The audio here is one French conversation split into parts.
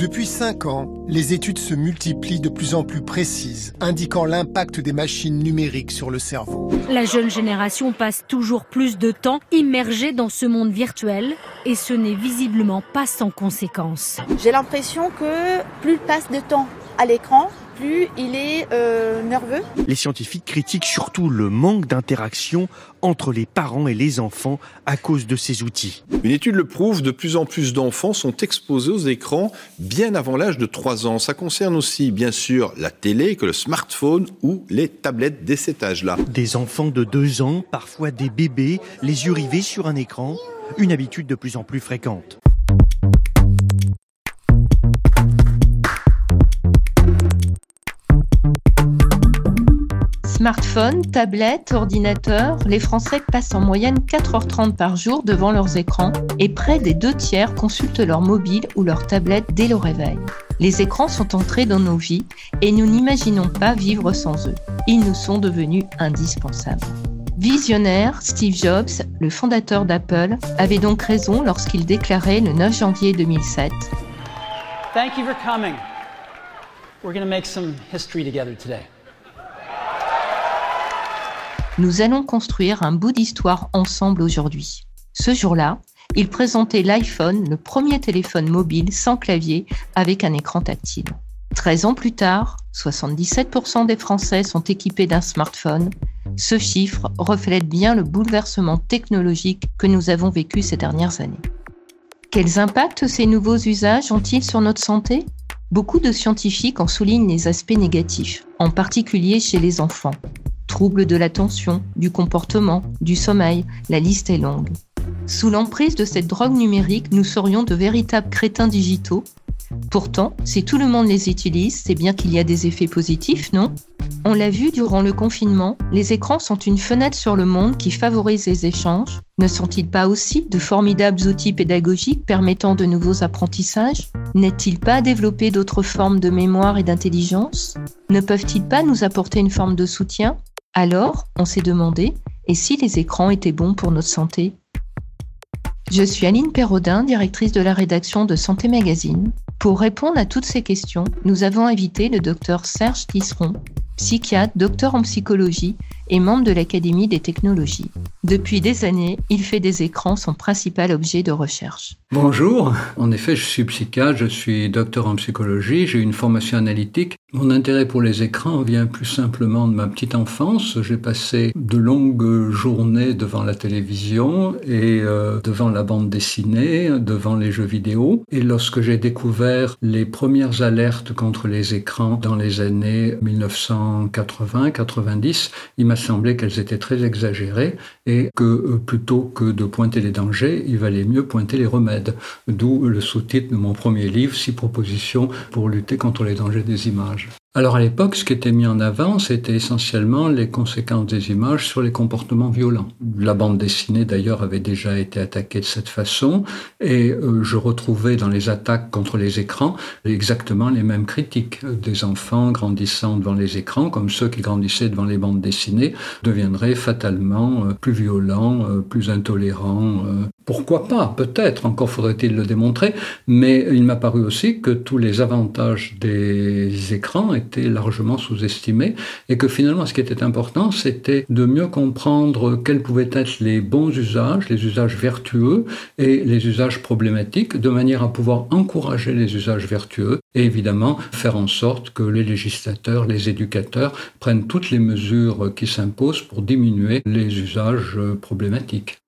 Depuis 5 ans, les études se multiplient de plus en plus précises, indiquant l'impact des machines numériques sur le cerveau. La jeune génération passe toujours plus de temps immergée dans ce monde virtuel et ce n'est visiblement pas sans conséquences. J'ai l'impression que plus il passe de temps à l'écran, plus il est euh, nerveux. Les scientifiques critiquent surtout le manque d'interaction entre les parents et les enfants à cause de ces outils. Une étude le prouve, de plus en plus d'enfants sont exposés aux écrans bien avant l'âge de 3 ans. Ça concerne aussi bien sûr la télé que le smartphone ou les tablettes dès cet âge-là. Des enfants de 2 ans, parfois des bébés, les yeux rivés sur un écran, une habitude de plus en plus fréquente. Smartphone, tablette, ordinateur, les Français passent en moyenne 4h30 par jour devant leurs écrans et près des deux tiers consultent leur mobile ou leur tablette dès le réveil. Les écrans sont entrés dans nos vies et nous n'imaginons pas vivre sans eux. Ils nous sont devenus indispensables. Visionnaire, Steve Jobs, le fondateur d'Apple, avait donc raison lorsqu'il déclarait le 9 janvier 2007 Thank you for coming. We're going make some history together today. Nous allons construire un bout d'histoire ensemble aujourd'hui. Ce jour-là, il présentait l'iPhone, le premier téléphone mobile sans clavier avec un écran tactile. 13 ans plus tard, 77% des Français sont équipés d'un smartphone. Ce chiffre reflète bien le bouleversement technologique que nous avons vécu ces dernières années. Quels impacts ces nouveaux usages ont-ils sur notre santé? Beaucoup de scientifiques en soulignent les aspects négatifs, en particulier chez les enfants troubles de l'attention, du comportement, du sommeil, la liste est longue. Sous l'emprise de cette drogue numérique, nous serions de véritables crétins digitaux. Pourtant, si tout le monde les utilise, c'est bien qu'il y a des effets positifs, non? On l'a vu durant le confinement, les écrans sont une fenêtre sur le monde qui favorise les échanges. Ne sont-ils pas aussi de formidables outils pédagogiques permettant de nouveaux apprentissages? N'est-il pas développer d'autres formes de mémoire et d'intelligence? Ne peuvent-ils pas nous apporter une forme de soutien? Alors, on s'est demandé, et si les écrans étaient bons pour notre santé? Je suis Aline Perraudin, directrice de la rédaction de Santé Magazine. Pour répondre à toutes ces questions, nous avons invité le docteur Serge Tisseron, psychiatre, docteur en psychologie et membre de l'Académie des technologies. Depuis des années, il fait des écrans son principal objet de recherche. Bonjour, en effet, je suis psychiatre, je suis docteur en psychologie, j'ai une formation analytique. Mon intérêt pour les écrans vient plus simplement de ma petite enfance. J'ai passé de longues journées devant la télévision et euh, devant la bande dessinée, devant les jeux vidéo. Et lorsque j'ai découvert les premières alertes contre les écrans dans les années 1980-90, il m'a semblé qu'elles étaient très exagérées et que euh, plutôt que de pointer les dangers, il valait mieux pointer les remèdes. D'où le sous-titre de mon premier livre, Six propositions pour lutter contre les dangers des images. Alors à l'époque, ce qui était mis en avant, c'était essentiellement les conséquences des images sur les comportements violents. La bande dessinée d'ailleurs avait déjà été attaquée de cette façon et euh, je retrouvais dans les attaques contre les écrans exactement les mêmes critiques. Des enfants grandissant devant les écrans, comme ceux qui grandissaient devant les bandes dessinées, deviendraient fatalement euh, plus violents, euh, plus intolérants. Pourquoi pas Peut-être, encore faudrait-il le démontrer, mais il m'a paru aussi que tous les avantages des écrans était largement sous-estimé et que finalement ce qui était important c'était de mieux comprendre quels pouvaient être les bons usages, les usages vertueux et les usages problématiques de manière à pouvoir encourager les usages vertueux et évidemment faire en sorte que les législateurs, les éducateurs prennent toutes les mesures qui s'imposent pour diminuer les usages problématiques.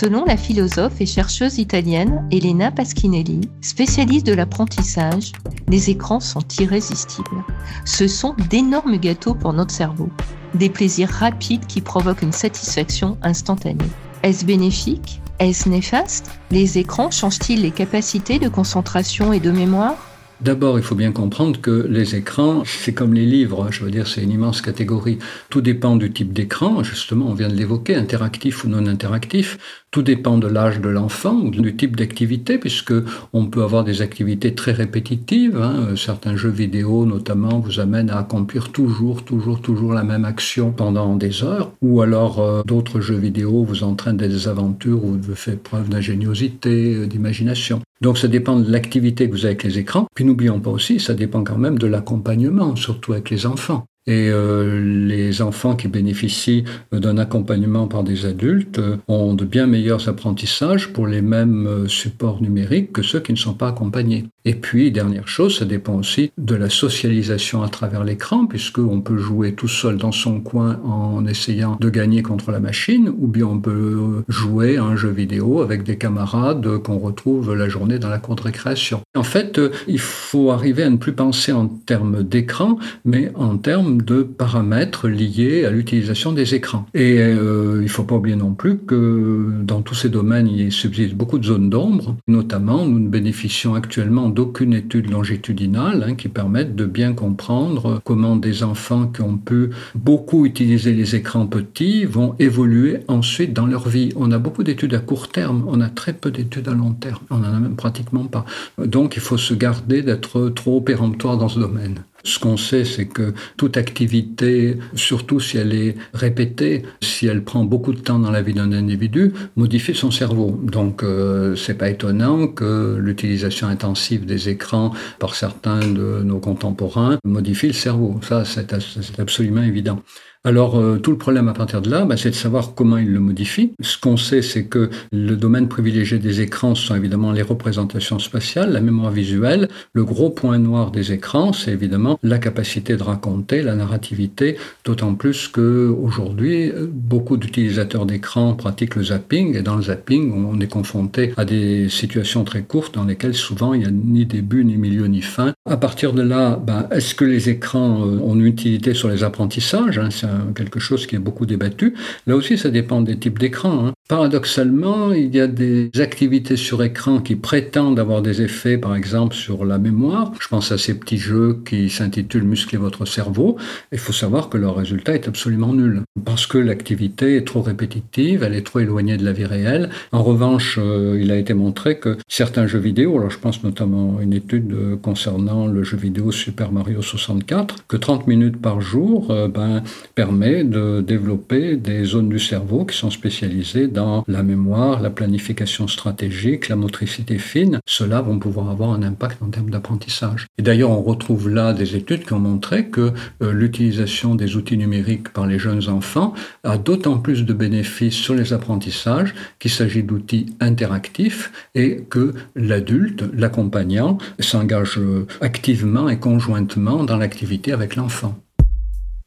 Selon la philosophe et chercheuse italienne Elena Paschinelli, spécialiste de l'apprentissage, les écrans sont irrésistibles. Ce sont d'énormes gâteaux pour notre cerveau, des plaisirs rapides qui provoquent une satisfaction instantanée. Est-ce bénéfique? Est-ce néfaste? Les écrans changent-ils les capacités de concentration et de mémoire? D'abord, il faut bien comprendre que les écrans, c'est comme les livres, je veux dire, c'est une immense catégorie. Tout dépend du type d'écran, justement, on vient de l'évoquer, interactif ou non interactif. Tout dépend de l'âge de l'enfant ou du type d'activité, puisque on peut avoir des activités très répétitives. Hein. Certains jeux vidéo, notamment, vous amènent à accomplir toujours, toujours, toujours la même action pendant des heures. Ou alors, euh, d'autres jeux vidéo vous entraînent des aventures où vous faites preuve d'ingéniosité, euh, d'imagination. Donc ça dépend de l'activité que vous avez avec les écrans. Puis n'oublions pas aussi, ça dépend quand même de l'accompagnement, surtout avec les enfants. Et euh, les enfants qui bénéficient d'un accompagnement par des adultes euh, ont de bien meilleurs apprentissages pour les mêmes euh, supports numériques que ceux qui ne sont pas accompagnés. Et puis, dernière chose, ça dépend aussi de la socialisation à travers l'écran, puisqu'on peut jouer tout seul dans son coin en essayant de gagner contre la machine, ou bien on peut jouer à un jeu vidéo avec des camarades qu'on retrouve la journée dans la cour de récréation. En fait, il faut arriver à ne plus penser en termes d'écran, mais en termes de paramètres liés à l'utilisation des écrans. Et euh, il ne faut pas oublier non plus que dans tous ces domaines, il subsiste beaucoup de zones d'ombre. Notamment, nous ne bénéficions actuellement d'aucune étude longitudinale hein, qui permette de bien comprendre comment des enfants qui ont pu beaucoup utiliser les écrans petits vont évoluer ensuite dans leur vie. On a beaucoup d'études à court terme, on a très peu d'études à long terme, on n'en a même pratiquement pas. Donc il faut se garder d'être trop péremptoire dans ce domaine. Ce qu'on sait, c'est que toute activité, surtout si elle est répétée, si elle prend beaucoup de temps dans la vie d'un individu, modifie son cerveau. Donc, euh, c'est pas étonnant que l'utilisation intensive des écrans par certains de nos contemporains modifie le cerveau. Ça, c'est absolument évident. Alors euh, tout le problème à partir de là, bah, c'est de savoir comment il le modifie. Ce qu'on sait, c'est que le domaine privilégié des écrans sont évidemment les représentations spatiales, la mémoire visuelle. Le gros point noir des écrans, c'est évidemment la capacité de raconter, la narrativité, d'autant plus que aujourd'hui, beaucoup d'utilisateurs d'écran pratiquent le zapping, et dans le zapping, on est confronté à des situations très courtes dans lesquelles souvent il n'y a ni début, ni milieu, ni fin. À partir de là, bah, est-ce que les écrans euh, ont une utilité sur les apprentissages hein, quelque chose qui est beaucoup débattu. Là aussi, ça dépend des types d'écran. Hein. Paradoxalement, il y a des activités sur écran qui prétendent avoir des effets, par exemple, sur la mémoire. Je pense à ces petits jeux qui s'intitulent Muscler votre cerveau. Il faut savoir que leur résultat est absolument nul. Parce que l'activité est trop répétitive, elle est trop éloignée de la vie réelle. En revanche, euh, il a été montré que certains jeux vidéo, alors je pense notamment à une étude euh, concernant le jeu vidéo Super Mario 64, que 30 minutes par jour euh, ben, permet de développer des zones du cerveau qui sont spécialisées dans la mémoire, la planification stratégique, la motricité fine. Cela vont pouvoir avoir un impact en termes d'apprentissage. Et d'ailleurs, on retrouve là des études qui ont montré que euh, l'utilisation des outils numériques par les jeunes enfants a d'autant plus de bénéfices sur les apprentissages qu'il s'agit d'outils interactifs et que l'adulte, l'accompagnant, s'engage euh, activement et conjointement dans l'activité avec l'enfant.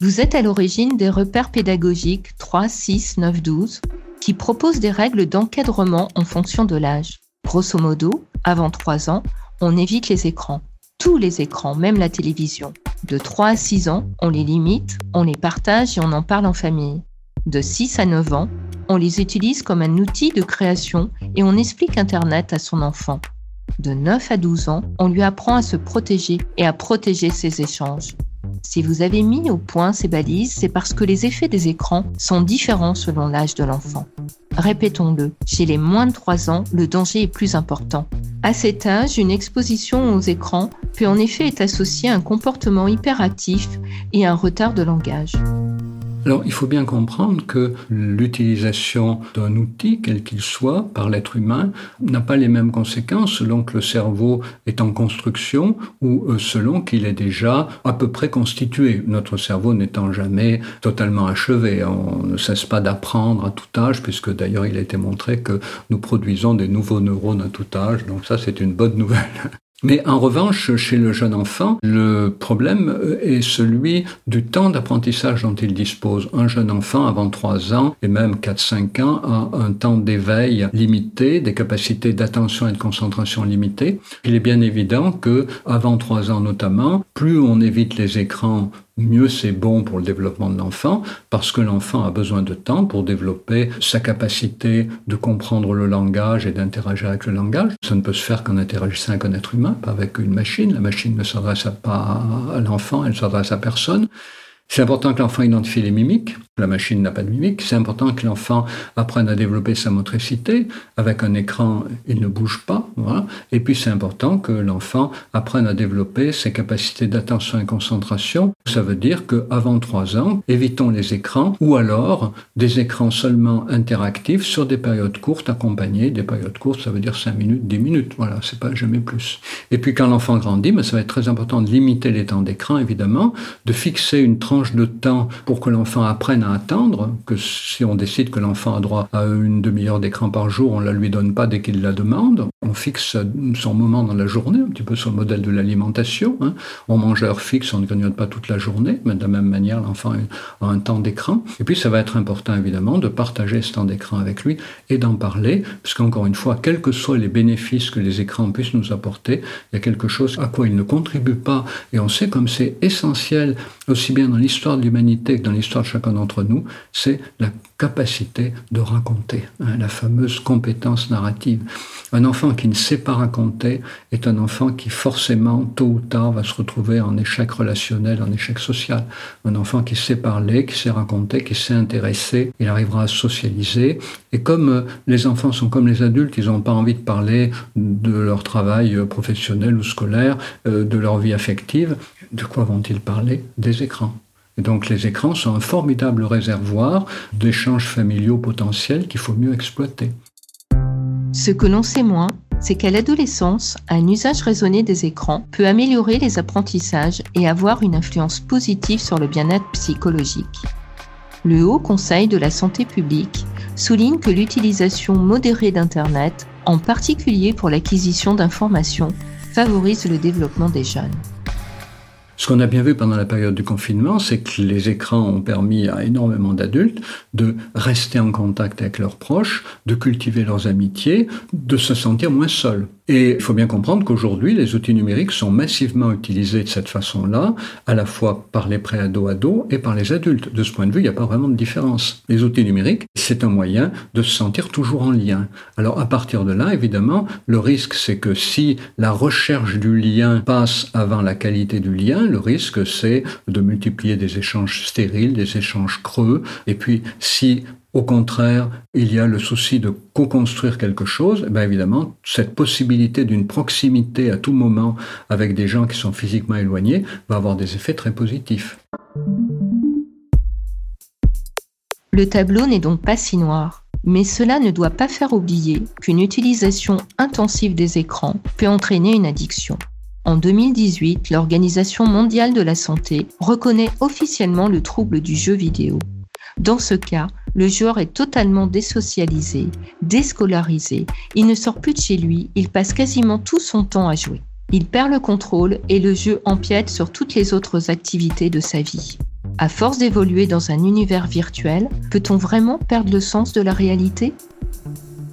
Vous êtes à l'origine des repères pédagogiques 3, 6, 9, 12 qui proposent des règles d'encadrement en fonction de l'âge. Grosso modo, avant 3 ans, on évite les écrans. Tous les écrans, même la télévision. De 3 à 6 ans, on les limite, on les partage et on en parle en famille. De 6 à 9 ans, on les utilise comme un outil de création et on explique Internet à son enfant. De 9 à 12 ans, on lui apprend à se protéger et à protéger ses échanges. Si vous avez mis au point ces balises, c'est parce que les effets des écrans sont différents selon l'âge de l'enfant. Répétons-le, chez les moins de 3 ans, le danger est plus important. À cet âge, une exposition aux écrans peut en effet être associée à un comportement hyperactif et à un retard de langage. Alors, il faut bien comprendre que l'utilisation d'un outil, quel qu'il soit, par l'être humain, n'a pas les mêmes conséquences selon que le cerveau est en construction ou euh, selon qu'il est déjà à peu près constitué. Notre cerveau n'étant jamais totalement achevé. On ne cesse pas d'apprendre à tout âge, puisque d'ailleurs il a été montré que nous produisons des nouveaux neurones à tout âge. Donc ça, c'est une bonne nouvelle. Mais en revanche, chez le jeune enfant, le problème euh, est celui du temps d'apprentissage dont il dispose. Un jeune enfant, avant 3 ans et même 4-5 ans, a un temps d'éveil limité, des capacités d'attention et de concentration limitées. Il est bien évident que, avant 3 ans notamment, plus on évite les écrans mieux c'est bon pour le développement de l'enfant, parce que l'enfant a besoin de temps pour développer sa capacité de comprendre le langage et d'interagir avec le langage. Ça ne peut se faire qu'en interagissant avec un être humain, pas avec une machine. La machine ne s'adresse pas à l'enfant, elle s'adresse à personne. C'est important que l'enfant identifie les mimiques. La machine n'a pas de mimiques. C'est important que l'enfant apprenne à développer sa motricité. Avec un écran, il ne bouge pas. Voilà. Et puis c'est important que l'enfant apprenne à développer ses capacités d'attention et concentration. Ça veut dire qu'avant trois ans, évitons les écrans ou alors des écrans seulement interactifs sur des périodes courtes accompagnées. Des périodes courtes, ça veut dire 5 minutes, 10 minutes. Voilà, c'est pas jamais plus. Et puis quand l'enfant grandit, mais ça va être très important de limiter les temps d'écran, évidemment, de fixer une tranche de temps pour que l'enfant apprenne à attendre, que si on décide que l'enfant a droit à une demi-heure d'écran par jour, on ne la lui donne pas dès qu'il la demande. On fixe son moment dans la journée, un petit peu sur le modèle de l'alimentation. Hein. On mange à heure fixe, on ne grignote pas toute la journée, mais de la même manière, l'enfant a un temps d'écran. Et puis, ça va être important, évidemment, de partager ce temps d'écran avec lui et d'en parler, parce qu'encore une fois, quels que soient les bénéfices que les écrans puissent nous apporter, il y a quelque chose à quoi ils ne contribuent pas. Et on sait comme c'est essentiel, aussi bien dans l'histoire l'histoire de l'humanité que dans l'histoire de chacun d'entre nous, c'est la capacité de raconter, hein, la fameuse compétence narrative. Un enfant qui ne sait pas raconter est un enfant qui forcément, tôt ou tard, va se retrouver en échec relationnel, en échec social. Un enfant qui sait parler, qui sait raconter, qui sait intéresser, il arrivera à socialiser. Et comme euh, les enfants sont comme les adultes, ils n'ont pas envie de parler de leur travail euh, professionnel ou scolaire, euh, de leur vie affective, de quoi vont-ils parler? Des écrans. Et donc les écrans sont un formidable réservoir d'échanges familiaux potentiels qu'il faut mieux exploiter. Ce que l'on sait moins, c'est qu'à l'adolescence, un usage raisonné des écrans peut améliorer les apprentissages et avoir une influence positive sur le bien-être psychologique. Le Haut Conseil de la santé publique souligne que l'utilisation modérée d'Internet, en particulier pour l'acquisition d'informations, favorise le développement des jeunes. Ce qu'on a bien vu pendant la période du confinement, c'est que les écrans ont permis à énormément d'adultes de rester en contact avec leurs proches, de cultiver leurs amitiés, de se sentir moins seuls. Et il faut bien comprendre qu'aujourd'hui, les outils numériques sont massivement utilisés de cette façon-là, à la fois par les pré-ados-ados et par les adultes. De ce point de vue, il n'y a pas vraiment de différence. Les outils numériques, c'est un moyen de se sentir toujours en lien. Alors à partir de là, évidemment, le risque, c'est que si la recherche du lien passe avant la qualité du lien, le risque, c'est de multiplier des échanges stériles, des échanges creux. Et puis, si au contraire, il y a le souci de co-construire quelque chose, eh évidemment, cette possibilité d'une proximité à tout moment avec des gens qui sont physiquement éloignés va avoir des effets très positifs. Le tableau n'est donc pas si noir, mais cela ne doit pas faire oublier qu'une utilisation intensive des écrans peut entraîner une addiction. En 2018, l'Organisation mondiale de la santé reconnaît officiellement le trouble du jeu vidéo. Dans ce cas, le joueur est totalement désocialisé, déscolarisé, il ne sort plus de chez lui, il passe quasiment tout son temps à jouer. Il perd le contrôle et le jeu empiète sur toutes les autres activités de sa vie. À force d'évoluer dans un univers virtuel, peut-on vraiment perdre le sens de la réalité?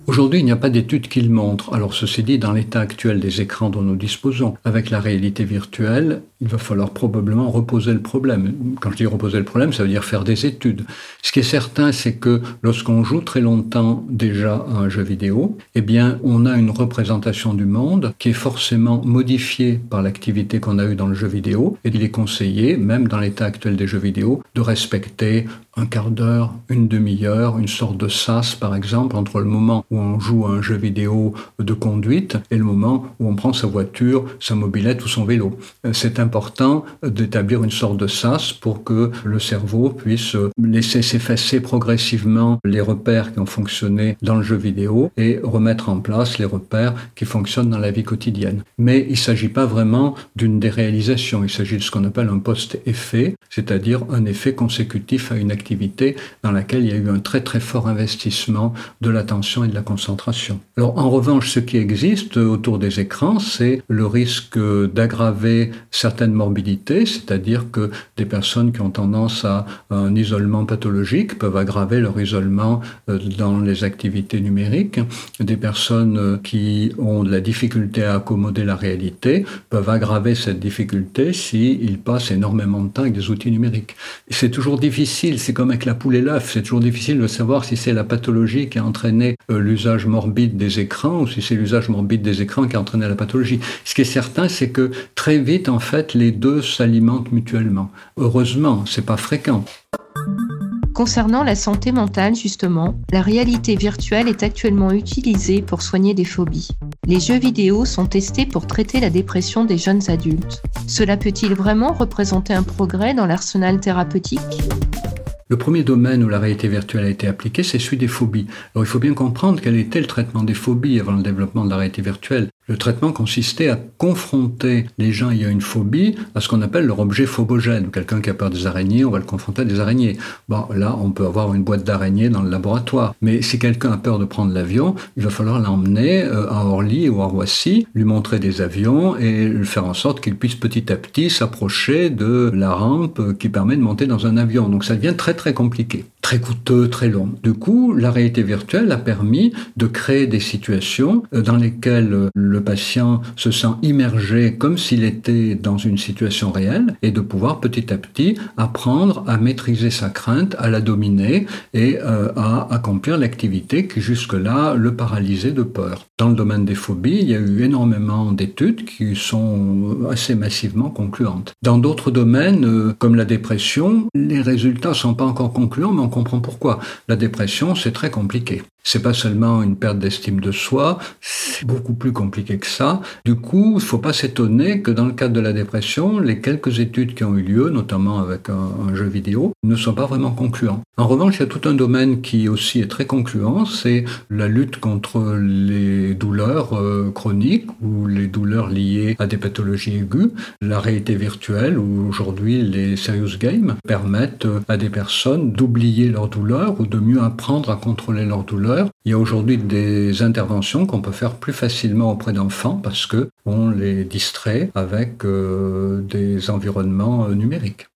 Aujourd'hui, il n'y a pas d'études qui le montrent. Alors ceci dit, dans l'état actuel des écrans dont nous disposons, avec la réalité virtuelle, il va falloir probablement reposer le problème. Quand je dis reposer le problème, ça veut dire faire des études. Ce qui est certain, c'est que lorsqu'on joue très longtemps déjà à un jeu vidéo, eh bien, on a une représentation du monde qui est forcément modifiée par l'activité qu'on a eue dans le jeu vidéo. Et il est conseillé, même dans l'état actuel des jeux vidéo, de respecter un quart d'heure, une demi-heure, une sorte de sas, par exemple, entre le moment où on joue à un jeu vidéo de conduite et le moment où on prend sa voiture, sa mobilette ou son vélo. C'est important d'établir une sorte de sas pour que le cerveau puisse laisser s'effacer progressivement les repères qui ont fonctionné dans le jeu vidéo et remettre en place les repères qui fonctionnent dans la vie quotidienne. Mais il ne s'agit pas vraiment d'une déréalisation, il s'agit de ce qu'on appelle un post-effet, c'est-à-dire un effet consécutif à une activité dans laquelle il y a eu un très très fort investissement de l'attention et de la concentration. Alors en revanche, ce qui existe autour des écrans, c'est le risque d'aggraver certaines morbidités, c'est-à-dire que des personnes qui ont tendance à un isolement pathologique peuvent aggraver leur isolement euh, dans les activités numériques. Des personnes euh, qui ont de la difficulté à accommoder la réalité peuvent aggraver cette difficulté s'ils passent énormément de temps avec des outils numériques. C'est toujours difficile, c'est comme avec la poule et l'œuf, c'est toujours difficile de savoir si c'est la pathologie qui a entraîné euh, l'usage morbide des écrans ou si c'est l'usage morbide des écrans qui a entraîné la pathologie. Ce qui est certain, c'est que très vite, en fait, fait, les deux s'alimentent mutuellement. Heureusement, c'est pas fréquent. Concernant la santé mentale, justement, la réalité virtuelle est actuellement utilisée pour soigner des phobies. Les jeux vidéo sont testés pour traiter la dépression des jeunes adultes. Cela peut-il vraiment représenter un progrès dans l'arsenal thérapeutique? Le premier domaine où la réalité virtuelle a été appliquée, c'est celui des phobies. Alors il faut bien comprendre quel était le traitement des phobies avant le développement de la réalité virtuelle. Le traitement consistait à confronter les gens ayant une phobie à ce qu'on appelle leur objet phobogène. Quelqu'un qui a peur des araignées, on va le confronter à des araignées. Là, on peut avoir une boîte d'araignées dans le laboratoire. Mais si quelqu'un a peur de prendre l'avion, il va falloir l'emmener euh, à Orly ou à Roissy, lui montrer des avions et faire en sorte qu'il puisse petit à petit s'approcher de la rampe qui permet de monter dans un avion. Donc ça devient très très compliqué, très coûteux, très long. Du coup, la réalité virtuelle a permis de créer des situations euh, dans lesquelles euh, le patient se sent immergé comme s'il était dans une situation réelle et de pouvoir petit à petit apprendre à maîtriser sa crainte, à la dominer et euh, à accomplir l'activité qui jusque-là le paralysait de peur. Dans le domaine des phobies, il y a eu énormément d'études qui sont assez massivement concluantes. Dans d'autres domaines, comme la dépression, les résultats sont pas encore concluants, mais on comprend pourquoi. La dépression, c'est très compliqué. C'est pas seulement une perte d'estime de soi, c'est beaucoup plus compliqué que ça. Du coup, il faut pas s'étonner que dans le cadre de la dépression, les quelques études qui ont eu lieu, notamment avec un, jeu vidéo, ne sont pas vraiment concluants. En revanche, il y a tout un domaine qui aussi est très concluant, c'est la lutte contre les douleurs euh, chroniques ou les douleurs liées à des pathologies aiguës. La réalité virtuelle ou aujourd'hui les serious games permettent à des personnes d'oublier leurs douleurs ou de mieux apprendre à contrôler leurs douleurs il y a aujourd'hui des interventions qu'on peut faire plus facilement auprès d'enfants parce que on les distrait avec euh, des environnements euh, numériques.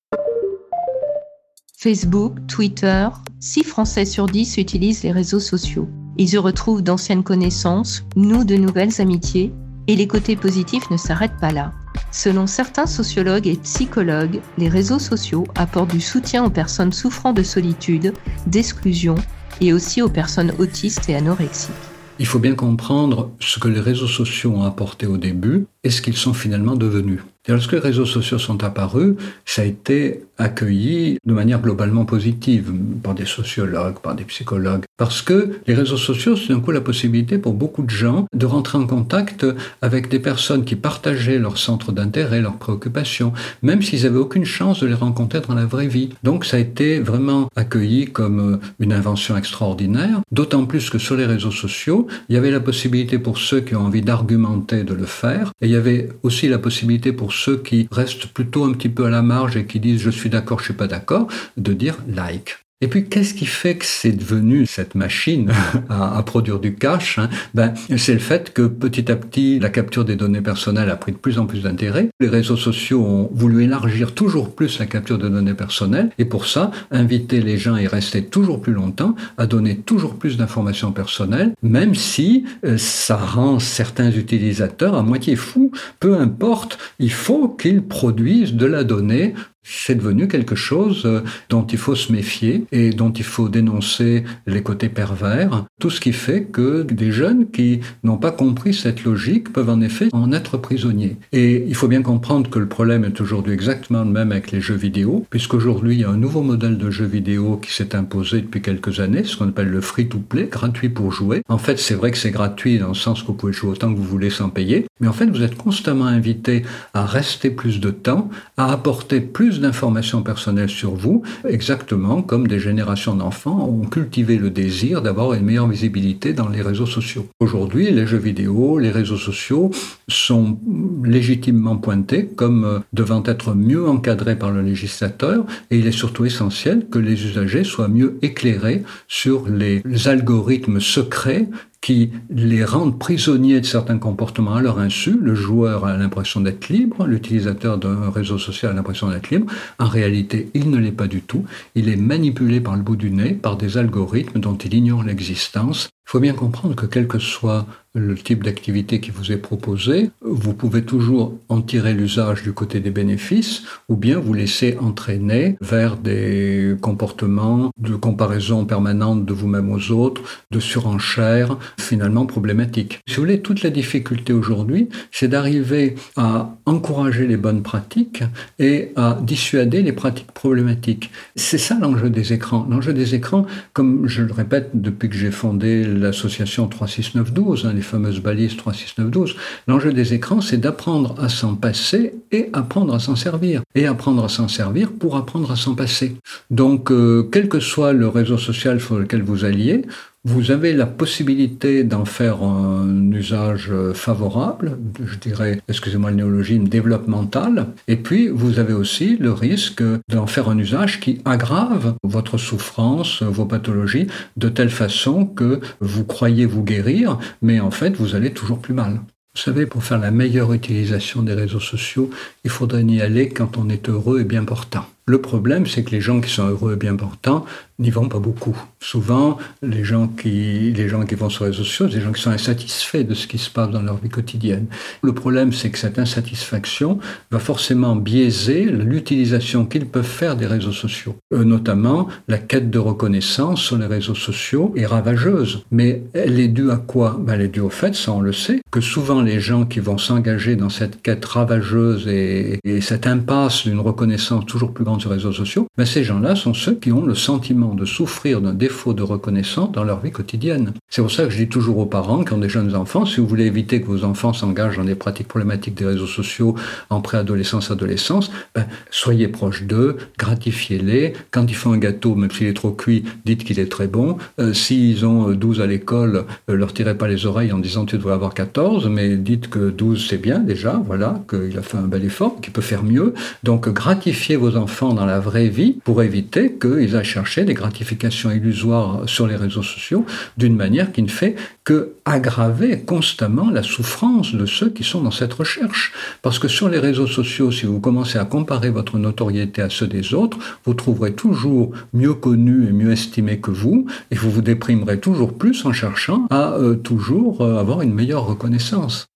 Facebook, Twitter, 6 Français sur 10 utilisent les réseaux sociaux. Ils y retrouvent d'anciennes connaissances, nouent de nouvelles amitiés, et les côtés positifs ne s'arrêtent pas là. Selon certains sociologues et psychologues, les réseaux sociaux apportent du soutien aux personnes souffrant de solitude, d'exclusion et aussi aux personnes autistes et anorexiques. Il faut bien comprendre ce que les réseaux sociaux ont apporté au début et ce qu'ils sont finalement devenus. Lorsque les réseaux sociaux sont apparus, ça a été accueilli de manière globalement positive par des sociologues, par des psychologues, parce que les réseaux sociaux, c'est un coup la possibilité pour beaucoup de gens de rentrer en contact avec des personnes qui partageaient leurs centres d'intérêt, leurs préoccupations, même s'ils n'avaient aucune chance de les rencontrer dans la vraie vie. Donc ça a été vraiment accueilli comme une invention extraordinaire, d'autant plus que sur les réseaux sociaux, il y avait la possibilité pour ceux qui ont envie d'argumenter de le faire, et il y avait aussi la possibilité pour ceux qui restent plutôt un petit peu à la marge et qui disent je suis d'accord, je suis pas d'accord, de dire like. Et puis, qu'est-ce qui fait que c'est devenu cette machine à, produire du cash hein? Ben, C'est le fait que petit à petit, la capture des données personnelles a pris de plus en plus d'intérêt. Les réseaux sociaux ont voulu élargir toujours plus la capture de données personnelles et pour ça, inviter les gens à y rester toujours plus longtemps, à donner toujours plus d'informations personnelles, même si euh, ça rend certains utilisateurs à moitié fous. Peu importe, il faut qu'ils produisent de la donnée c'est devenu quelque chose euh, dont il faut se méfier et dont il faut dénoncer les côtés pervers. Tout ce qui fait que des jeunes qui n'ont pas compris cette logique peuvent en effet en être prisonniers. Et il faut bien comprendre que le problème est aujourd'hui exactement le même avec les jeux vidéo, puisqu'aujourd'hui il y a un nouveau modèle de jeu vidéo qui s'est imposé depuis quelques années, ce qu'on appelle le free-to-play, gratuit pour jouer. En fait, c'est vrai que c'est gratuit dans le sens que vous pouvez jouer autant que vous voulez sans payer, mais en fait, vous êtes constamment invité à rester plus de temps, à apporter plus d'informations personnelles sur vous, exactement comme des générations d'enfants ont cultivé le désir d'avoir une meilleure visibilité dans les réseaux sociaux. Aujourd'hui, les jeux vidéo, les réseaux sociaux sont légitimement pointés comme euh, devant être mieux encadrés par le législateur et il est surtout essentiel que les usagers soient mieux éclairés sur les algorithmes secrets qui les rendent prisonniers de certains comportements à leur insu. Le joueur a l'impression d'être libre, l'utilisateur d'un réseau social a l'impression d'être libre. En réalité, il ne l'est pas du tout. Il est manipulé par le bout du nez, par des algorithmes dont il ignore l'existence. Il faut bien comprendre que quel que soit le type d'activité qui vous est proposé, vous pouvez toujours en tirer l'usage du côté des bénéfices ou bien vous laisser entraîner vers des comportements de comparaison permanente de vous-même aux autres, de surenchère, finalement problématiques. Si vous voulez, toute la difficulté aujourd'hui, c'est d'arriver à encourager les bonnes pratiques et à dissuader les pratiques problématiques. C'est ça l'enjeu des écrans. L'enjeu des écrans, comme je le répète depuis que j'ai fondé l'association 36912, hein, les fameuses balises 36912, l'enjeu des écrans, c'est d'apprendre à s'en passer et apprendre à s'en servir. Et apprendre à s'en servir pour apprendre à s'en passer. Donc, euh, quel que soit le réseau social sur lequel vous alliez, vous avez la possibilité d'en faire un usage favorable, je dirais, excusez-moi le néologisme, développemental, et puis vous avez aussi le risque d'en faire un usage qui aggrave votre souffrance, vos pathologies, de telle façon que vous croyez vous guérir, mais en fait vous allez toujours plus mal. Vous savez, pour faire la meilleure utilisation des réseaux sociaux, il faudrait y aller quand on est heureux et bien portant. Le problème, c'est que les gens qui sont heureux et bien portants n'y vont pas beaucoup. Souvent, les gens qui, les gens qui vont sur les réseaux sociaux, c'est des gens qui sont insatisfaits de ce qui se passe dans leur vie quotidienne. Le problème, c'est que cette insatisfaction va forcément biaiser l'utilisation qu'ils peuvent faire des réseaux sociaux. Euh, notamment, la quête de reconnaissance sur les réseaux sociaux est ravageuse. Mais elle est due à quoi? Ben, Elle est due au fait, ça on le sait, que souvent les gens qui vont s'engager dans cette quête ravageuse et, et cette impasse d'une reconnaissance toujours plus grande les réseaux sociaux, mais ces gens-là sont ceux qui ont le sentiment de souffrir d'un défaut de reconnaissance dans leur vie quotidienne. C'est pour ça que je dis toujours aux parents qui ont des jeunes enfants, si vous voulez éviter que vos enfants s'engagent dans des pratiques problématiques des réseaux sociaux en préadolescence, adolescence, ben, soyez proches d'eux, gratifiez-les. Quand ils font un gâteau, même s'il est trop cuit, dites qu'il est très bon. Euh, S'ils ont 12 à l'école, euh, leur tirez pas les oreilles en disant tu devrais avoir 14, mais dites que 12 c'est bien déjà, voilà, qu'il a fait un bel effort, qu'il peut faire mieux. Donc gratifiez vos enfants dans la vraie vie pour éviter qu'ils aillent chercher des gratifications illusoires sur les réseaux sociaux d'une manière qui ne fait que aggraver constamment la souffrance de ceux qui sont dans cette recherche. Parce que sur les réseaux sociaux, si vous commencez à comparer votre notoriété à ceux des autres, vous trouverez toujours mieux connu et mieux estimé que vous, et vous vous déprimerez toujours plus en cherchant à euh, toujours euh, avoir une meilleure reconnaissance.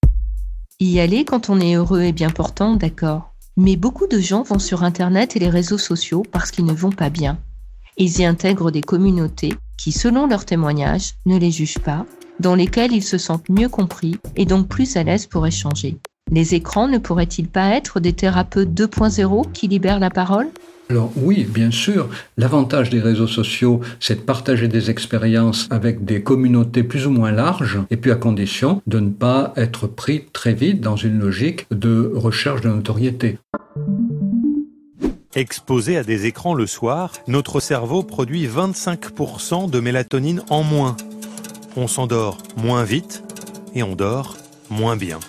Y aller quand on est heureux et bien portant, d'accord. Mais beaucoup de gens vont sur Internet et les réseaux sociaux parce qu'ils ne vont pas bien. Ils y intègrent des communautés qui, selon leurs témoignages, ne les jugent pas, dans lesquelles ils se sentent mieux compris et donc plus à l'aise pour échanger. Les écrans ne pourraient-ils pas être des thérapeutes 2.0 qui libèrent la parole? Alors oui, bien sûr, l'avantage des réseaux sociaux, c'est de partager des expériences avec des communautés plus ou moins larges, et puis à condition de ne pas être pris très vite dans une logique de recherche de notoriété. Exposé à des écrans le soir, notre cerveau produit 25% de mélatonine en moins. On s'endort moins vite et on dort moins bien.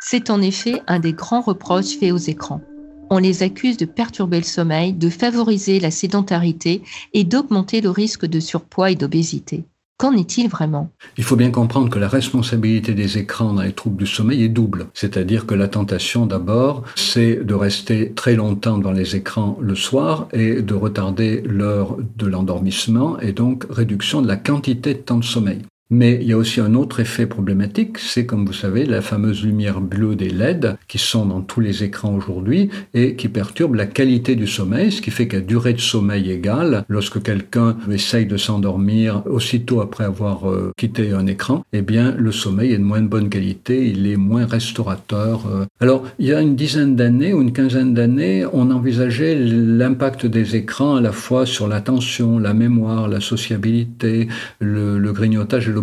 C'est en effet un des grands reproches faits aux écrans on les accuse de perturber le sommeil, de favoriser la sédentarité et d'augmenter le risque de surpoids et d'obésité. Qu'en est-il vraiment? Il faut bien comprendre que la responsabilité des écrans dans les troubles du sommeil est double. C'est-à-dire que la tentation d'abord, c'est de rester très longtemps dans les écrans le soir et de retarder l'heure de l'endormissement et donc réduction de la quantité de temps de sommeil. Mais il y a aussi un autre effet problématique, c'est comme vous savez la fameuse lumière bleue des LED qui sont dans tous les écrans aujourd'hui et qui perturbent la qualité du sommeil, ce qui fait qu'à durée de sommeil égale, lorsque quelqu'un essaye de s'endormir aussitôt après avoir euh, quitté un écran, eh bien le sommeil est de moins bonne qualité, il est moins restaurateur. Euh. Alors il y a une dizaine d'années ou une quinzaine d'années, on envisageait l'impact des écrans à la fois sur l'attention, la mémoire, la sociabilité, le, le grignotage et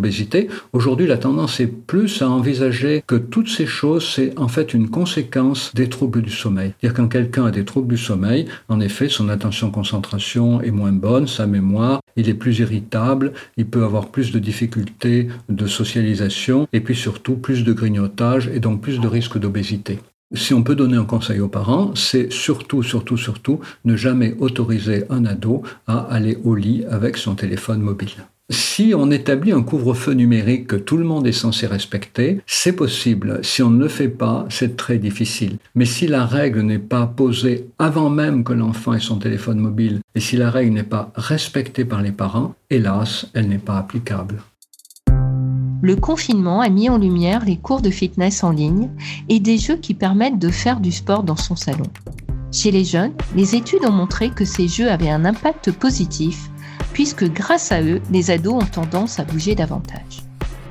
Aujourd'hui, la tendance est plus à envisager que toutes ces choses, c'est en fait une conséquence des troubles du sommeil. C'est-à-dire quand quelqu'un a des troubles du sommeil, en effet, son attention-concentration est moins bonne, sa mémoire, il est plus irritable, il peut avoir plus de difficultés de socialisation et puis surtout plus de grignotage et donc plus de risques d'obésité. Si on peut donner un conseil aux parents, c'est surtout, surtout, surtout ne jamais autoriser un ado à aller au lit avec son téléphone mobile. Si on établit un couvre-feu numérique que tout le monde est censé respecter, c'est possible. Si on ne le fait pas, c'est très difficile. Mais si la règle n'est pas posée avant même que l'enfant ait son téléphone mobile, et si la règle n'est pas respectée par les parents, hélas, elle n'est pas applicable. Le confinement a mis en lumière les cours de fitness en ligne et des jeux qui permettent de faire du sport dans son salon. Chez les jeunes, les études ont montré que ces jeux avaient un impact positif puisque grâce à eux, les ados ont tendance à bouger davantage.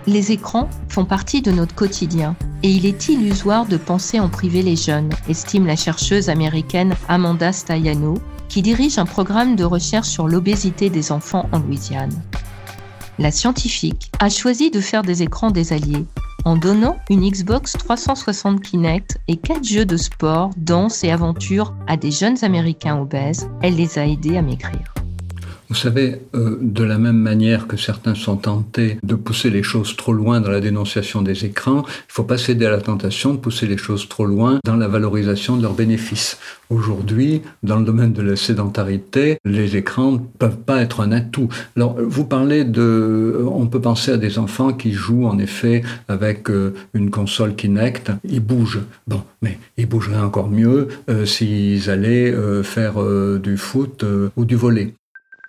Les écrans font partie de notre quotidien et il est illusoire de penser en priver les jeunes, estime la chercheuse américaine Amanda Staiano, qui dirige un programme de recherche sur l'obésité des enfants en Louisiane. La scientifique a choisi de faire des écrans des alliés en donnant une Xbox 360 Kinect et quatre jeux de sport, danse et aventure à des jeunes Américains obèses. Elle les a aidés à maigrir. Vous savez, euh, de la même manière que certains sont tentés de pousser les choses trop loin dans la dénonciation des écrans, il ne faut pas céder à la tentation de pousser les choses trop loin dans la valorisation de leurs bénéfices. Aujourd'hui, dans le domaine de la sédentarité, les écrans ne peuvent pas être un atout. Alors, vous parlez de... On peut penser à des enfants qui jouent en effet avec euh, une console Kinect. Ils bougent. Bon, mais ils bougeraient encore mieux euh, s'ils allaient faire du foot ou du volet.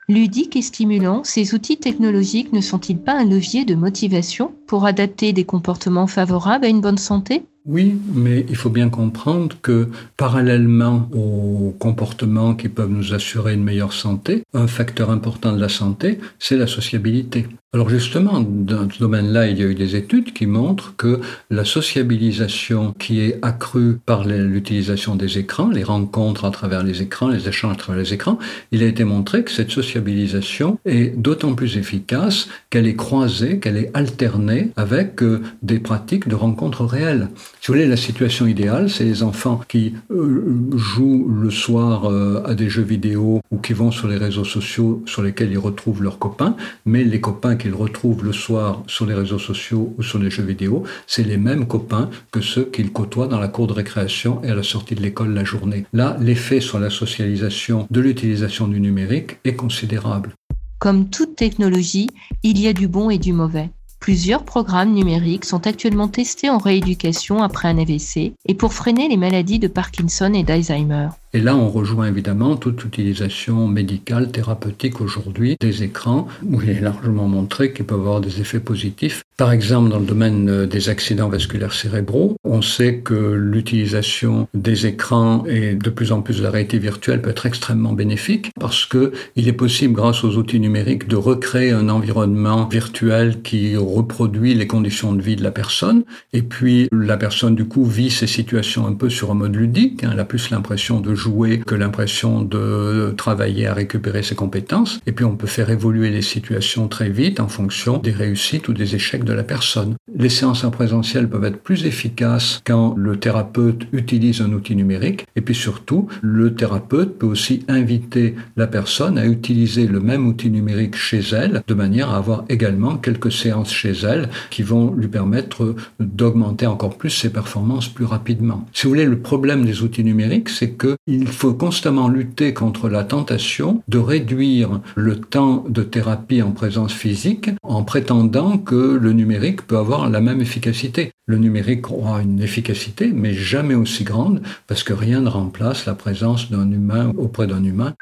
Ludiques et stimulants, ces outils technologiques ne sont-ils pas un levier de motivation pour adapter des comportements favorables à une bonne santé? Oui, mais il faut bien comprendre que parallèlement aux comportements qui peuvent nous assurer une meilleure santé, un facteur important de la santé, c'est la sociabilité. Alors justement, dans ce domaine-là, il y a eu des études qui montrent que la sociabilisation qui est accrue par l'utilisation des écrans, les rencontres à travers les écrans, les échanges à travers les écrans, il a été montré que cette sociabilisation est d'autant plus efficace qu'elle est croisée, qu'elle est alternée avec euh, des pratiques de rencontres réelles. Si vous voulez, la situation idéale, c'est les enfants qui euh, jouent le soir euh, à des jeux vidéo ou qui vont sur les réseaux sociaux sur lesquels ils retrouvent leurs copains, mais les copains qu'ils retrouvent le soir sur les réseaux sociaux ou sur les jeux vidéo, c'est les mêmes copains que ceux qu'ils côtoient dans la cour de récréation et à la sortie de l'école la journée. Là, l'effet sur la socialisation de l'utilisation du numérique est considérable. Comme toute technologie, il y a du bon et du mauvais. Plusieurs programmes numériques sont actuellement testés en rééducation après un AVC et pour freiner les maladies de Parkinson et d'Alzheimer. Et là, on rejoint évidemment toute utilisation médicale, thérapeutique aujourd'hui des écrans, où il est largement montré qu'ils peuvent avoir des effets positifs. Par exemple, dans le domaine euh, des accidents vasculaires cérébraux, on sait que l'utilisation des écrans et de plus en plus de la réalité virtuelle peut être extrêmement bénéfique parce que il est possible, grâce aux outils numériques, de recréer un environnement virtuel qui reproduit les conditions de vie de la personne. Et puis, la personne, du coup, vit ces situations un peu sur un mode ludique. Hein. Elle a plus l'impression de jouer que l'impression de travailler à récupérer ses compétences. Et puis on peut faire évoluer les situations très vite en fonction des réussites ou des échecs de la personne. Les séances en présentiel peuvent être plus efficaces quand le thérapeute utilise un outil numérique. Et puis surtout, le thérapeute peut aussi inviter la personne à utiliser le même outil numérique chez elle, de manière à avoir également quelques séances chez elle qui vont lui permettre d'augmenter encore plus ses performances plus rapidement. Si vous voulez, le problème des outils numériques, c'est que il faut constamment lutter contre la tentation de réduire le temps de thérapie en présence physique en prétendant que le numérique peut avoir la même efficacité. Le numérique aura une efficacité, mais jamais aussi grande, parce que rien ne remplace la présence d'un humain auprès d'un humain.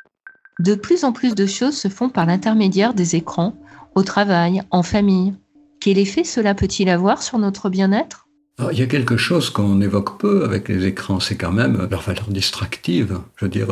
De plus en plus de choses se font par l'intermédiaire des écrans, au travail, en famille. Quel effet cela peut-il avoir sur notre bien-être? Il y a quelque chose qu'on évoque peu avec les écrans, c'est quand même leur valeur distractive. Je veux dire,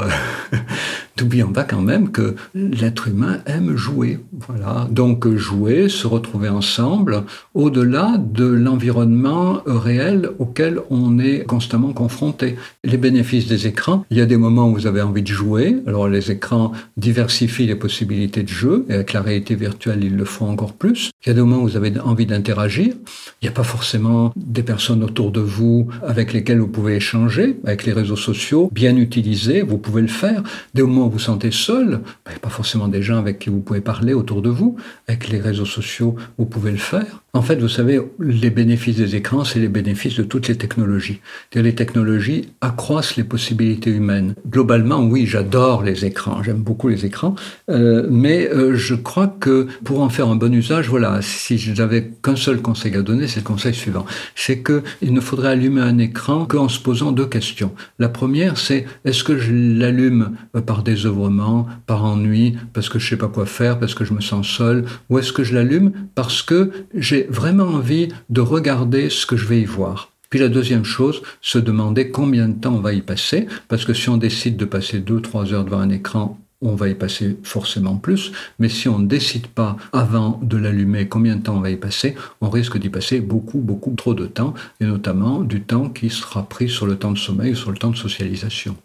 n'oublions pas quand même que l'être humain aime jouer. Voilà. Donc jouer, se retrouver ensemble, au-delà de l'environnement réel auquel on est constamment confronté. Les bénéfices des écrans, il y a des moments où vous avez envie de jouer. Alors les écrans diversifient les possibilités de jeu, et avec la réalité virtuelle, ils le font encore plus. Il y a des moments où vous avez envie d'interagir. Il n'y a pas forcément des personnes autour de vous avec lesquelles vous pouvez échanger, avec les réseaux sociaux, bien utilisés, vous pouvez le faire. Des moments vous sentez seul, ben, pas forcément des gens avec qui vous pouvez parler autour de vous, avec les réseaux sociaux, vous pouvez le faire. En fait, vous savez, les bénéfices des écrans, c'est les bénéfices de toutes les technologies. Les technologies accroissent les possibilités humaines. Globalement, oui, j'adore les écrans, j'aime beaucoup les écrans, euh, mais euh, je crois que pour en faire un bon usage, voilà, si j'avais qu'un seul conseil à donner, c'est le conseil suivant. C'est qu'il ne faudrait allumer un écran qu'en se posant deux questions. La première, c'est est-ce que je l'allume euh, par désœuvrement, par ennui, parce que je sais pas quoi faire, parce que je me sens seul, ou est-ce que je l'allume parce que j'ai vraiment envie de regarder ce que je vais y voir puis la deuxième chose, se demander combien de temps on va y passer, parce que si on décide de passer deux, trois heures devant un écran, on va y passer forcément plus, mais si on ne décide pas avant de l'allumer combien de temps on va y passer, on risque d'y passer beaucoup, beaucoup trop de temps, et notamment du temps qui sera pris sur le temps de sommeil ou sur le temps de socialisation.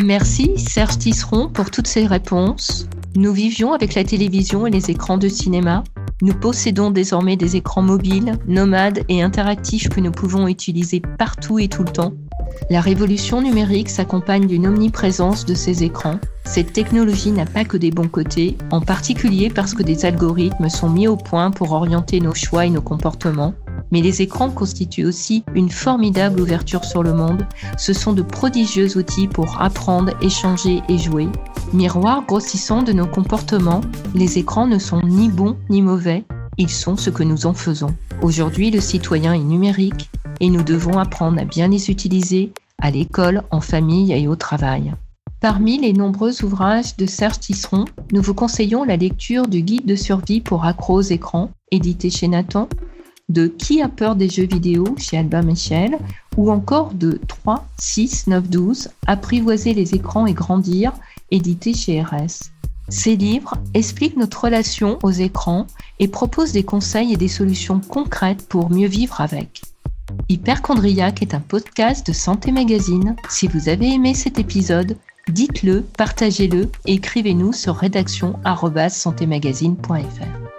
Merci Serge Tisseron pour toutes ces réponses. Nous vivions avec la télévision et les écrans de cinéma. Nous possédons désormais des écrans mobiles, nomades et interactifs que nous pouvons utiliser partout et tout le temps. La révolution numérique s'accompagne d'une omniprésence de ces écrans. Cette technologie n'a pas que des bons côtés, en particulier parce que des algorithmes sont mis au point pour orienter nos choix et nos comportements. Mais les écrans constituent aussi une formidable ouverture sur le monde. Ce sont de prodigieux outils pour apprendre, échanger et jouer. Miroir grossissant de nos comportements, les écrans ne sont ni bons ni mauvais, ils sont ce que nous en faisons. Aujourd'hui, le citoyen est numérique et nous devons apprendre à bien les utiliser à l'école, en famille et au travail. Parmi les nombreux ouvrages de Serge Tisseron, nous vous conseillons la lecture du Guide de survie pour accros aux écrans, édité chez Nathan, de Qui a peur des jeux vidéo chez Albin Michel, ou encore de 3, 6, 9, 12, Apprivoiser les écrans et grandir, édité chez RS. Ces livres expliquent notre relation aux écrans et proposent des conseils et des solutions concrètes pour mieux vivre avec. Hyperchondriac est un podcast de Santé Magazine. Si vous avez aimé cet épisode, dites-le, partagez-le et écrivez-nous sur rédaction@santémagazine.fr.